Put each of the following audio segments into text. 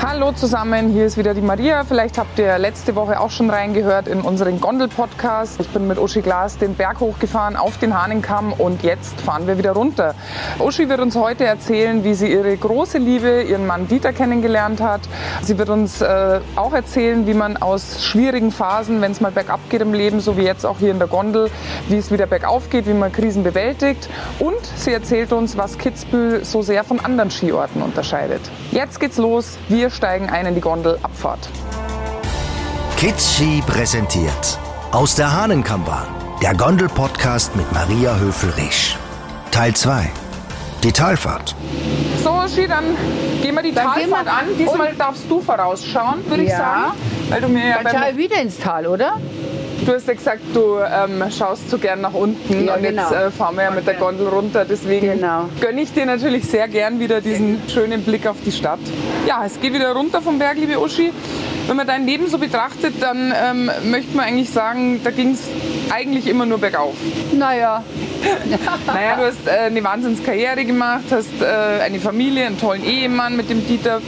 Hallo zusammen, hier ist wieder die Maria. Vielleicht habt ihr letzte Woche auch schon reingehört in unseren Gondel-Podcast. Ich bin mit Uschi Glas den Berg hochgefahren auf den Hahnenkamm und jetzt fahren wir wieder runter. Uschi wird uns heute erzählen, wie sie ihre große Liebe, ihren Mann Dieter, kennengelernt hat. Sie wird uns äh, auch erzählen, wie man aus schwierigen Phasen, wenn es mal bergab geht im Leben, so wie jetzt auch hier in der Gondel, wie es wieder bergauf geht, wie man Krisen bewältigt. Und sie erzählt uns, was Kitzbühel so sehr von anderen Skiorten unterscheidet. Jetzt geht's los. Wir wir steigen ein in die Gondel Abfahrt. Kids Ski präsentiert aus der Hahnenkammbahn. Der Gondel-Podcast mit Maria Höfel-Risch. Teil 2. Die Talfahrt. So, Ski, dann gehen wir die dann Talfahrt wir an. Diesmal darfst du vorausschauen, würde ja. ich sagen. Weil du mir ja dann schau wieder ins Tal, oder? Du hast ja gesagt, du ähm, schaust zu gern nach unten ja, und genau. jetzt äh, fahren wir ja mit der Gondel runter. Deswegen genau. gönne ich dir natürlich sehr gern wieder diesen schönen Blick auf die Stadt. Ja, es geht wieder runter vom Berg, liebe Uschi. Wenn man dein Leben so betrachtet, dann ähm, möchte man eigentlich sagen, da ging es eigentlich immer nur bergauf. Naja. naja, du hast äh, eine Wahnsinnskarriere gemacht, hast äh, eine Familie, einen tollen Ehemann mit dem Dieter,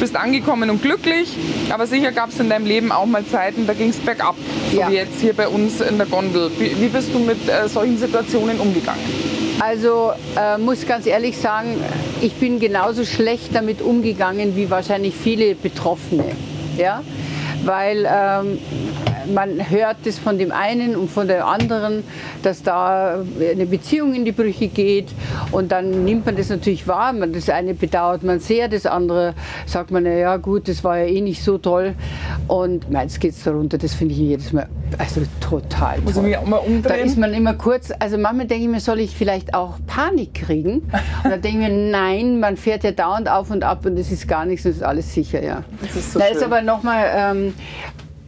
bist angekommen und glücklich. Aber sicher gab es in deinem Leben auch mal Zeiten, da ging es bergab, so ja. wie jetzt hier bei uns in der Gondel. Wie, wie bist du mit äh, solchen Situationen umgegangen? Also äh, muss ganz ehrlich sagen, ich bin genauso schlecht damit umgegangen wie wahrscheinlich viele Betroffene ja? weil ähm, man hört das von dem einen und von der anderen, dass da eine Beziehung in die Brüche geht und dann nimmt man das natürlich wahr. Man, das eine bedauert man sehr, das andere sagt man, ja gut, das war ja eh nicht so toll und meins geht es darunter, das finde ich jedes Mal also total Muss toll. ich mich auch mal umdrehen? Da ist man immer kurz, also manchmal denke ich mir, soll ich vielleicht auch Panik kriegen? Und dann denke ich mir, nein, man fährt ja dauernd auf und ab und es ist gar nichts, es ist alles sicher, ja. Das ist so da schön. ist aber nochmal, ähm,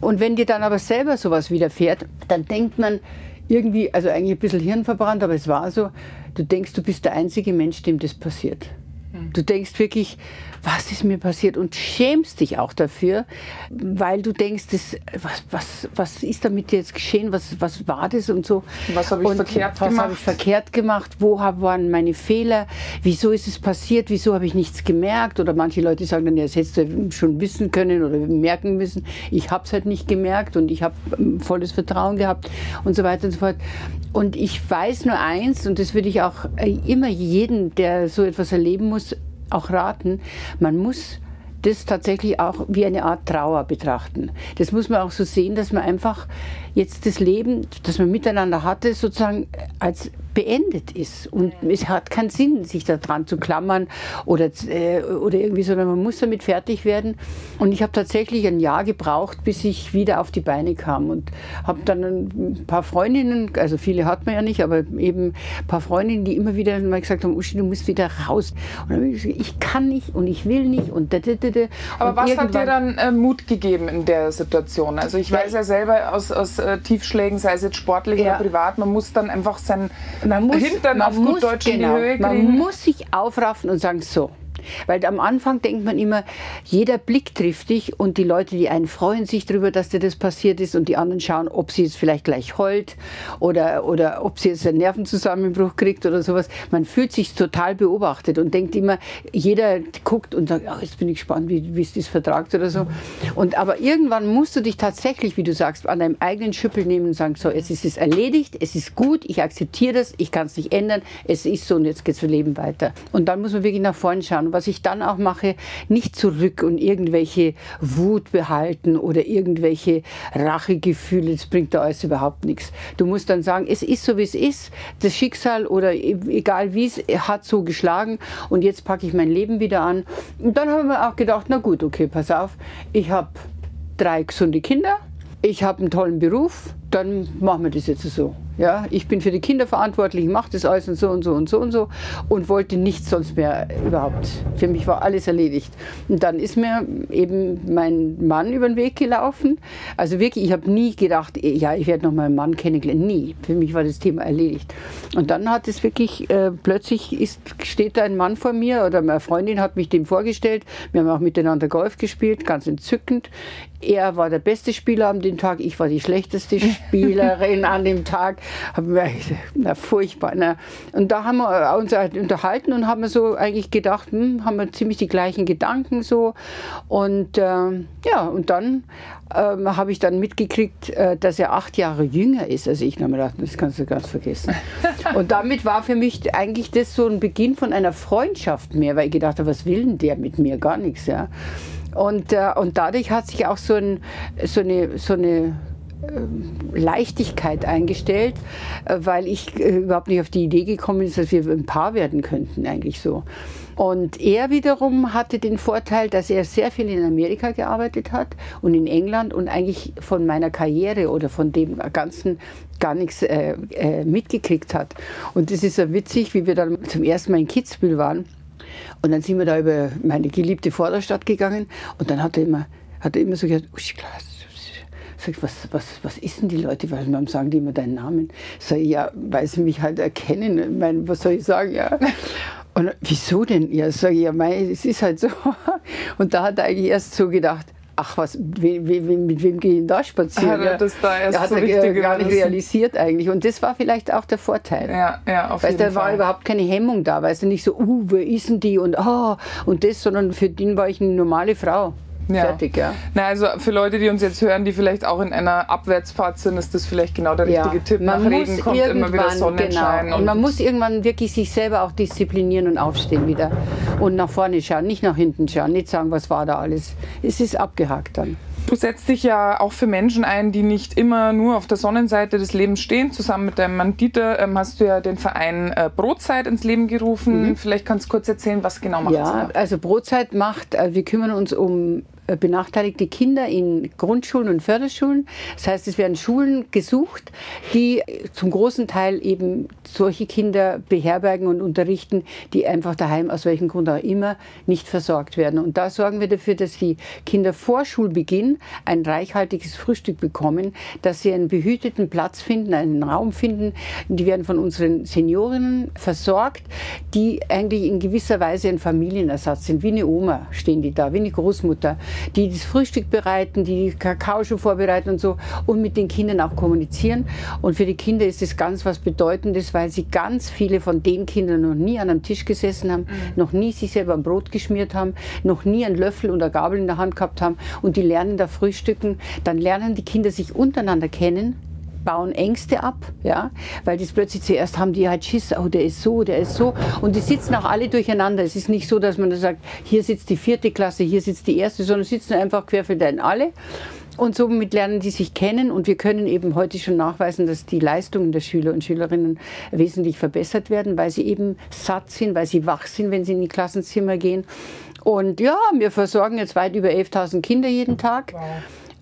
und wenn dir dann aber selber sowas widerfährt, dann denkt man irgendwie, also eigentlich ein bisschen hirnverbrannt, aber es war so, du denkst, du bist der einzige Mensch, dem das passiert. Hm. Du denkst wirklich, was ist mir passiert und schämst dich auch dafür, weil du denkst, das, was, was, was ist damit jetzt geschehen, was, was war das und so. Was habe ich und verkehrt was gemacht? Was habe ich verkehrt gemacht? Wo waren meine Fehler? Wieso ist es passiert? Wieso habe ich nichts gemerkt? Oder manche Leute sagen dann, ja, das hättest du schon wissen können oder merken müssen. Ich habe es halt nicht gemerkt und ich habe ähm, volles Vertrauen gehabt und so weiter und so fort. Und ich weiß nur eins, und das würde ich auch äh, immer jeden, der so etwas erleben muss, auch raten, man muss das tatsächlich auch wie eine Art Trauer betrachten. Das muss man auch so sehen, dass man einfach jetzt das Leben, das man miteinander hatte, sozusagen als beendet ist. Und es hat keinen Sinn, sich daran zu klammern oder, äh, oder irgendwie, sondern man muss damit fertig werden. Und ich habe tatsächlich ein Jahr gebraucht, bis ich wieder auf die Beine kam und habe dann ein paar Freundinnen, also viele hat man ja nicht, aber eben ein paar Freundinnen, die immer wieder mal gesagt haben, Uschi, du musst wieder raus. Und dann habe ich gesagt, ich kann nicht und ich will nicht und da, da, da, da. Aber was hat dir dann äh, Mut gegeben in der Situation? Also ich weiß ja selber aus, aus äh, Tiefschlägen, sei es jetzt sportlich ja. oder privat, man muss dann einfach sein man muss, Hintern auf gut Deutsch genau, in die genau, Höhe kriegen. Man muss sich aufraffen und sagen, so, weil am Anfang denkt man immer, jeder Blick trifft dich und die Leute, die einen freuen sich darüber, dass dir das passiert ist und die anderen schauen, ob sie jetzt vielleicht gleich heult oder, oder ob sie jetzt einen Nervenzusammenbruch kriegt oder sowas. Man fühlt sich total beobachtet und denkt immer, jeder guckt und sagt, oh, jetzt bin ich gespannt, wie, wie es das vertragt oder so. Und aber irgendwann musst du dich tatsächlich, wie du sagst, an deinem eigenen Schüppel nehmen und sagen, so, jetzt ist es erledigt, es ist gut, ich akzeptiere das, ich kann es nicht ändern, es ist so und jetzt geht das Leben weiter. Und dann muss man wirklich nach vorne schauen was ich dann auch mache, nicht zurück und irgendwelche Wut behalten oder irgendwelche Rachegefühle. Das bringt da alles überhaupt nichts. Du musst dann sagen, es ist so, wie es ist. Das Schicksal oder e-, egal wie es hat so geschlagen und jetzt packe ich mein Leben wieder an. Und dann haben wir auch gedacht, na gut, okay, pass auf, ich habe drei gesunde Kinder, ich habe einen tollen Beruf, dann machen wir das jetzt so. Ja, ich bin für die Kinder verantwortlich, ich mache das alles und so und so und so und so und wollte nichts sonst mehr überhaupt. Für mich war alles erledigt. Und dann ist mir eben mein Mann über den Weg gelaufen. Also wirklich, ich habe nie gedacht, ja, ich werde noch mal einen Mann kennenlernen. Nie. Für mich war das Thema erledigt. Und dann hat es wirklich, äh, plötzlich ist, steht da ein Mann vor mir oder meine Freundin hat mich dem vorgestellt. Wir haben auch miteinander Golf gespielt, ganz entzückend. Er war der beste Spieler an dem Tag, ich war die schlechteste Schauspielerin an dem Tag. Na, furchtbar. Na. Und da haben wir uns halt unterhalten und haben so eigentlich gedacht, hm, haben wir ziemlich die gleichen Gedanken so. Und äh, ja, und dann ähm, habe ich dann mitgekriegt, äh, dass er acht Jahre jünger ist. Also ich habe mir gedacht, das kannst du ganz vergessen. und damit war für mich eigentlich das so ein Beginn von einer Freundschaft mehr, weil ich gedacht habe, was will denn der mit mir? Gar nichts, ja. Und, äh, und dadurch hat sich auch so, ein, so eine, so eine äh, Leichtigkeit eingestellt, äh, weil ich äh, überhaupt nicht auf die Idee gekommen bin, dass wir ein Paar werden könnten, eigentlich so. Und er wiederum hatte den Vorteil, dass er sehr viel in Amerika gearbeitet hat und in England und eigentlich von meiner Karriere oder von dem Ganzen gar nichts äh, äh, mitgekriegt hat. Und das ist so witzig, wie wir dann zum ersten Mal in Kitzbühel waren. Und dann sind wir da über meine geliebte Vorderstadt gegangen und dann hat er immer, hat er immer so gesagt, Sag ich, was, was, was ist denn die Leute? Warum sagen die immer deinen Namen? Sag ich, ja, weil sie mich halt erkennen. Ich meine, was soll ich sagen? Ja. Und wieso denn? Ja, sage ich, ja, mei, es ist halt so. Und da hat er eigentlich erst so gedacht, ach was, we, we, mit wem gehe ich denn da spazieren? Hat er das da erst hat so er richtig gar nicht realisiert eigentlich. Und das war vielleicht auch der Vorteil. Ja, ja, auf weißt, jeden da war Fall. überhaupt keine Hemmung da, weißt du, nicht so, uh, wer ist denn die und ah, und das, sondern für den war ich eine normale Frau. Ja. Fertig, ja. Na, also für Leute, die uns jetzt hören, die vielleicht auch in einer Abwärtsfahrt sind, ist das vielleicht genau der richtige Tipp. Nach Regen kommt immer wieder Sonnenschein. Genau. Und, man muss irgendwann wirklich sich selber auch disziplinieren und aufstehen wieder. Und nach vorne schauen, nicht nach hinten schauen, nicht sagen, was war da alles. Es ist abgehakt dann. Du setzt dich ja auch für Menschen ein, die nicht immer nur auf der Sonnenseite des Lebens stehen. Zusammen mit deinem Mann Dieter ähm, hast du ja den Verein äh, Brotzeit ins Leben gerufen. Mhm. Vielleicht kannst du kurz erzählen, was genau macht Ja, also Brotzeit macht, äh, wir kümmern uns um benachteiligte Kinder in Grundschulen und Förderschulen. Das heißt, es werden Schulen gesucht, die zum großen Teil eben solche Kinder beherbergen und unterrichten, die einfach daheim aus welchem Grund auch immer nicht versorgt werden. Und da sorgen wir dafür, dass die Kinder vor Schulbeginn ein reichhaltiges Frühstück bekommen, dass sie einen behüteten Platz finden, einen Raum finden. Die werden von unseren Seniorinnen versorgt, die eigentlich in gewisser Weise ein Familienersatz sind. Wie eine Oma stehen die da, wie eine Großmutter die das Frühstück bereiten, die Kakao schon vorbereiten und so und mit den Kindern auch kommunizieren. Und für die Kinder ist das ganz was Bedeutendes, weil sie ganz viele von den Kindern noch nie an einem Tisch gesessen haben, mhm. noch nie sich selber ein Brot geschmiert haben, noch nie einen Löffel oder Gabel in der Hand gehabt haben und die lernen da frühstücken. Dann lernen die Kinder sich untereinander kennen, bauen Ängste ab, ja, weil das plötzlich zuerst haben die halt Schiss, oh, der ist so, der ist so und die sitzen auch alle durcheinander. Es ist nicht so, dass man da sagt, hier sitzt die vierte Klasse, hier sitzt die erste, sondern sitzen einfach querfeldein alle. Und somit lernen die sich kennen und wir können eben heute schon nachweisen, dass die Leistungen der Schüler und Schülerinnen wesentlich verbessert werden, weil sie eben satt sind, weil sie wach sind, wenn sie in die Klassenzimmer gehen. Und ja, wir versorgen jetzt weit über 11.000 Kinder jeden Tag. Wow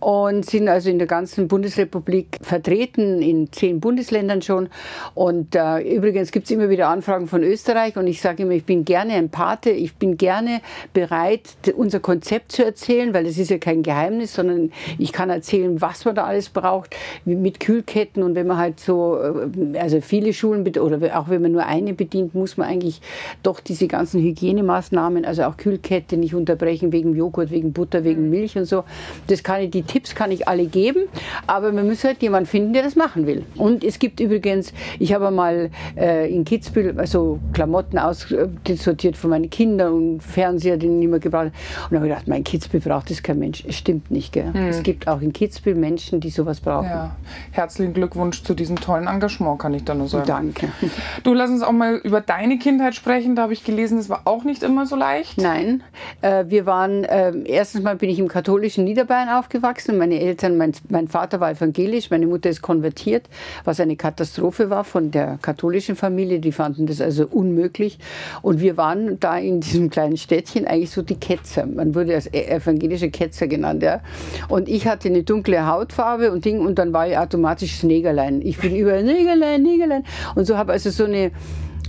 und sind also in der ganzen Bundesrepublik vertreten, in zehn Bundesländern schon. Und äh, übrigens gibt es immer wieder Anfragen von Österreich und ich sage immer, ich bin gerne ein Pate, ich bin gerne bereit, unser Konzept zu erzählen, weil es ist ja kein Geheimnis, sondern ich kann erzählen, was man da alles braucht, mit Kühlketten und wenn man halt so, äh, also viele Schulen oder auch wenn man nur eine bedient, muss man eigentlich doch diese ganzen Hygienemaßnahmen, also auch Kühlkette nicht unterbrechen wegen Joghurt, wegen Butter, wegen mhm. Milch und so. Das kann ich, die Tipps kann ich alle geben, aber man muss halt jemanden finden, der das machen will. Und es gibt übrigens, ich habe mal äh, in Kitzbühel also Klamotten aussortiert von meinen Kindern und Fernseher, den ich nicht mehr gebraucht habe. Und dann habe ich gedacht, mein Kitzbühel braucht das kein Mensch. Es stimmt nicht, gell? Hm. Es gibt auch in Kitzbühel Menschen, die sowas brauchen. Ja. Herzlichen Glückwunsch zu diesem tollen Engagement, kann ich da nur sagen. Danke. Du, lass uns auch mal über deine Kindheit sprechen. Da habe ich gelesen, es war auch nicht immer so leicht. Nein, äh, wir waren, äh, erstens mal bin ich im katholischen Niederbayern aufgewachsen aufgewachsen. Meine Eltern, mein, mein Vater war evangelisch, meine Mutter ist konvertiert, was eine Katastrophe war von der katholischen Familie. Die fanden das also unmöglich. Und wir waren da in diesem kleinen Städtchen eigentlich so die Ketzer. Man wurde als e-, evangelische Ketzer genannt. Ja. Und ich hatte eine dunkle Hautfarbe und Ding und dann war ich automatisch das Negerlein. Ich bin überall Negerlein, Negerlein. Und so habe also so eine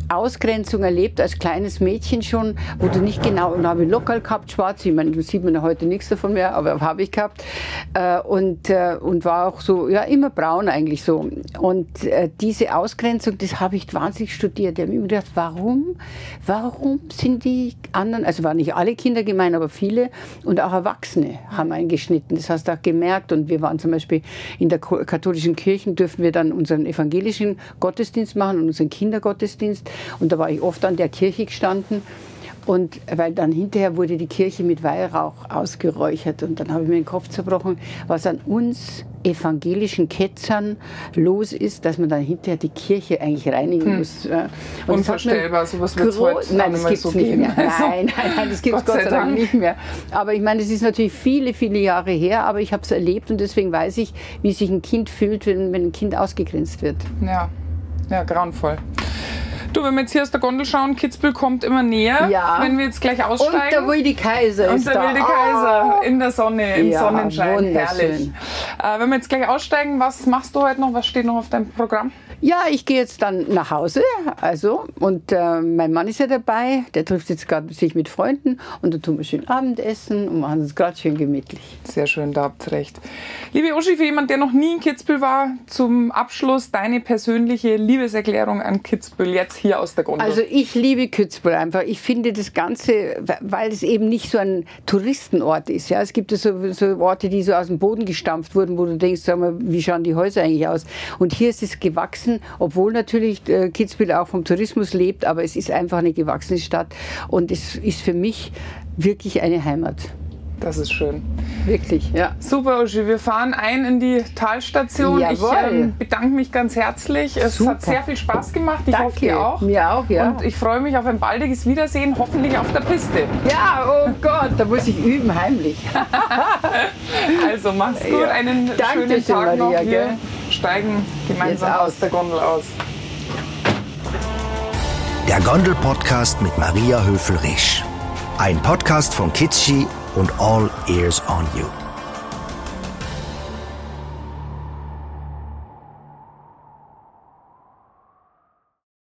Ausgrenzung erlebt als kleines Mädchen schon, wo du nicht genau, und habe ich Lokal gehabt, schwarz, ich meine, sieht man heute nichts davon mehr, aber habe ich gehabt. Äh, und, äh, und war auch so, ja, immer braun eigentlich so. Und äh, diese Ausgrenzung, das habe ich wahnsinnig studiert. Ich habe mir gedacht, warum, warum sind die anderen, also waren nicht alle Kinder gemein, aber viele und auch Erwachsene haben eingeschnitten. Das hast du auch gemerkt. Und wir waren zum Beispiel in der katholischen Kirche, dürfen wir dann unseren evangelischen Gottesdienst machen und unseren Kindergottesdienst. Und da war ich oft an der Kirche gestanden. Und weil dann hinterher wurde die Kirche mit Weihrauch ausgeräuchert und dann habe ich mir den Kopf zerbrochen, was an uns evangelischen Ketzern los ist, dass man dann hinterher die Kirche eigentlich reinigen hm. muss. Und Unvorstellbar, sowas wird es heute Nein, das gibt es so nicht mehr. Nein, nein, nein, das gibt es Gott, Gott sei Dank nicht mehr. Aber ich meine, das ist natürlich viele, viele Jahre her, aber ich habe es erlebt und deswegen weiß ich, wie sich ein Kind fühlt, wenn, wenn ein Kind ausgegrenzt wird. Ja, ja, grauenvoll. Du, wenn wir jetzt hier aus der Gondel schauen, Kitzbühel kommt immer näher. Ja. Wenn wir jetzt gleich aussteigen. Und der wilde Kaiser Und der wilde Kaiser oh. in der Sonne, im ja, Sonnenschein. Herrlich. Äh, wenn wir jetzt gleich aussteigen, was machst du heute noch? Was steht noch auf deinem Programm? Ja, ich gehe jetzt dann nach Hause, also und äh, mein Mann ist ja dabei, der trifft jetzt gerade sich mit Freunden und dann tun wir schön Abendessen und machen es gerade schön gemütlich. Sehr schön, da habt ihr recht. Liebe Uschi, für jemand, der noch nie in Kitzbühel war, zum Abschluss deine persönliche Liebeserklärung an Kitzbühel jetzt hier aus der Gondel. Also ich liebe Kitzbühel einfach. Ich finde das Ganze, weil es eben nicht so ein Touristenort ist. Ja, es gibt so, so Orte, die so aus dem Boden gestampft wurden, wo du denkst, sag mal, wie schauen die Häuser eigentlich aus? Und hier ist es gewachsen gewachsen, obwohl natürlich äh, Kitzbühel auch vom Tourismus lebt, aber es ist einfach eine gewachsene Stadt und es ist für mich wirklich eine Heimat. Das ist schön. Wirklich, ja. Super, Uschi. Wir fahren ein in die Talstation. Jawohl. Ich ähm, bedanke mich ganz herzlich. Es Super. hat sehr viel Spaß gemacht. Ich Danke. hoffe, dir auch. Mir auch, ja. Und ich freue mich auf ein baldiges Wiedersehen, hoffentlich auf der Piste. Ja, oh Gott, da muss ich üben, heimlich. also mach's gut, ja. einen Danke schönen Tag Maria, noch. Wir gell? steigen gemeinsam aus der Gondel aus. Der Gondel-Podcast mit Maria Höfel-Risch. Ein Podcast von Kitschi und All Ears on You.